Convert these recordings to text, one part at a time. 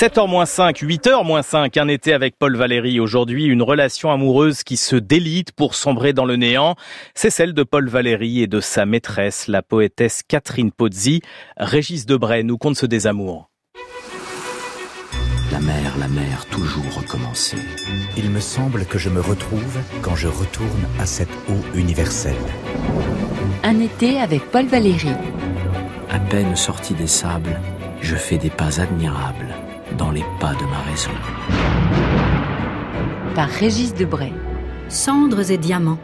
7h 5, 8h 5, un été avec Paul Valéry. Aujourd'hui, une relation amoureuse qui se délite pour sombrer dans le néant. C'est celle de Paul Valéry et de sa maîtresse, la poétesse Catherine Pozzi. Régis Debray nous conte ce désamour. La mer, la mer, toujours recommencer. Il me semble que je me retrouve quand je retourne à cette eau universelle. Un été avec Paul Valéry. À peine sorti des sables, je fais des pas admirables dans les pas de ma raison. Par Régis Debray. Cendres et diamants.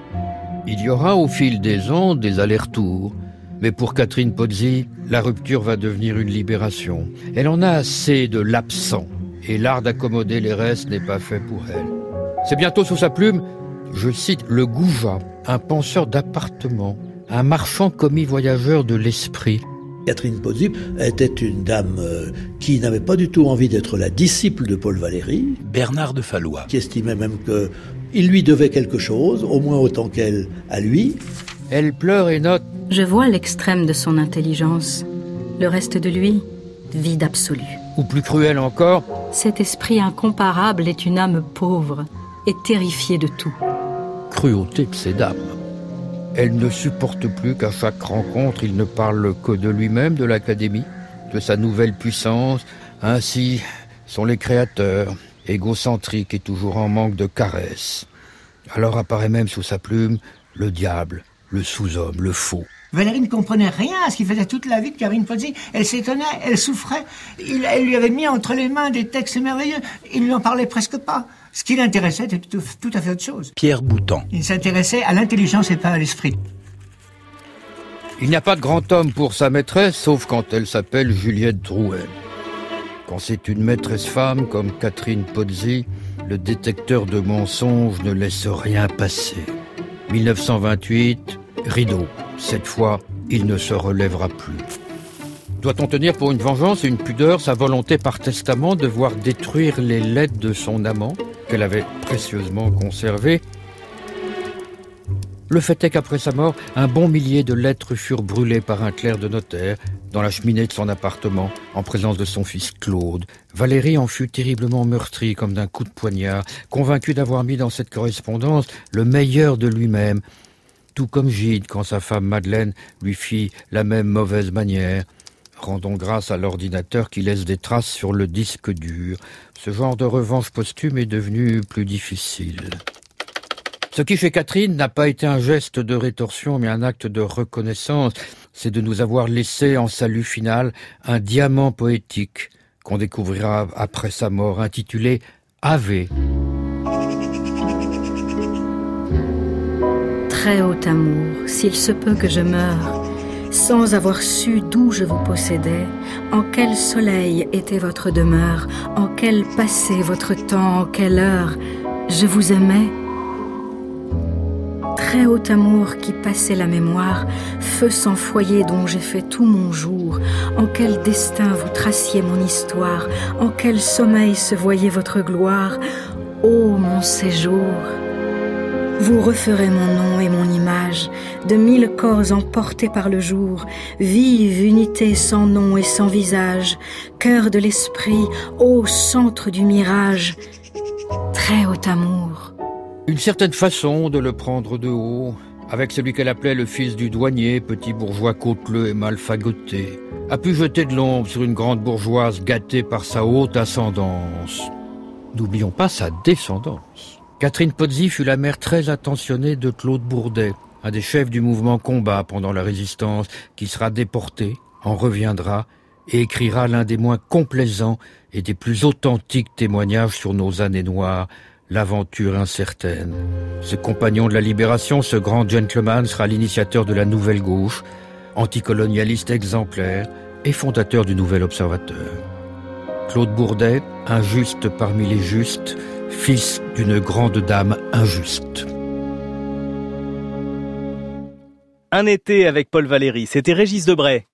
Il y aura au fil des ans des allers-retours. Mais pour Catherine Pozzi, la rupture va devenir une libération. Elle en a assez de l'absent. Et l'art d'accommoder les restes n'est pas fait pour elle. C'est bientôt sous sa plume, je cite le Gouja, un penseur d'appartement, un marchand commis voyageur de l'esprit, Catherine Pozzi était une dame euh, qui n'avait pas du tout envie d'être la disciple de Paul Valéry. Bernard de Fallois. Qui estimait même qu'il lui devait quelque chose, au moins autant qu'elle à lui. Elle pleure et note. Je vois l'extrême de son intelligence. Le reste de lui, vide absolu. Ou plus cruel encore. Cet esprit incomparable est une âme pauvre et terrifiée de tout. Cruauté de ces dames. Elle ne supporte plus qu'à chaque rencontre, il ne parle que de lui-même, de l'Académie, de sa nouvelle puissance. Ainsi sont les créateurs, égocentriques et toujours en manque de caresses. Alors apparaît même sous sa plume le diable, le sous-homme, le faux. Valérie ne comprenait rien à ce qu'il faisait toute la vie de Karine Pozzi. Elle s'étonnait, elle souffrait. Il, elle lui avait mis entre les mains des textes merveilleux. Il lui en parlait presque pas. Ce qui l'intéressait était tout, à fait autre chose. Pierre Boutan. Il s'intéressait à l'intelligence et pas à l'esprit. Il n'y a pas de grand homme pour sa maîtresse, sauf quand elle s'appelle Juliette Drouet. Quand c'est une maîtresse femme comme Catherine Pozzi, le détecteur de mensonges ne laisse rien passer. 1928, rideau. Cette fois, il ne se relèvera plus. Doit-on tenir pour une vengeance et une pudeur sa volonté par testament de voir détruire les lettres de son amant qu'elle avait précieusement conservées? Le fait est qu'après sa mort, un bon millier de lettres furent brûlées par un clerc de notaire dans la cheminée de son appartement en présence de son fils Claude. Valérie en fut terriblement meurtrie comme d'un coup de poignard, convaincue d'avoir mis dans cette correspondance le meilleur de lui-même, tout comme Gide quand sa femme Madeleine lui fit la même mauvaise manière. Rendons grâce à l'ordinateur qui laisse des traces sur le disque dur. Ce genre de revanche posthume est devenu plus difficile. Ce qui chez Catherine n'a pas été un geste de rétorsion, mais un acte de reconnaissance, c'est de nous avoir laissé en salut final un diamant poétique qu'on découvrira après sa mort, intitulé Ave. Très haut amour, s'il se peut que je meure, sans avoir su d'où je vous possédais, en quel soleil était votre demeure, en quel passé votre temps, en quelle heure je vous aimais. Très haut amour qui passait la mémoire, feu sans foyer dont j'ai fait tout mon jour, en quel destin vous traciez mon histoire, en quel sommeil se voyait votre gloire, ô mon séjour. Vous referez mon nom et mon image, de mille corps emportés par le jour, vive unité sans nom et sans visage, cœur de l'esprit, ô centre du mirage, très haut amour. Une certaine façon de le prendre de haut, avec celui qu'elle appelait le fils du douanier, petit bourgeois côteleux et mal fagoté, a pu jeter de l'ombre sur une grande bourgeoise gâtée par sa haute ascendance. N'oublions pas sa descendance. Catherine Pozzi fut la mère très attentionnée de Claude Bourdet, un des chefs du mouvement combat pendant la résistance, qui sera déporté, en reviendra et écrira l'un des moins complaisants et des plus authentiques témoignages sur nos années noires, l'aventure incertaine. Ce compagnon de la libération, ce grand gentleman sera l'initiateur de la nouvelle gauche, anticolonialiste exemplaire et fondateur du Nouvel Observateur. Claude Bourdet, injuste parmi les justes, fils d'une grande dame injuste. Un été avec Paul Valéry, c'était Régis Debray.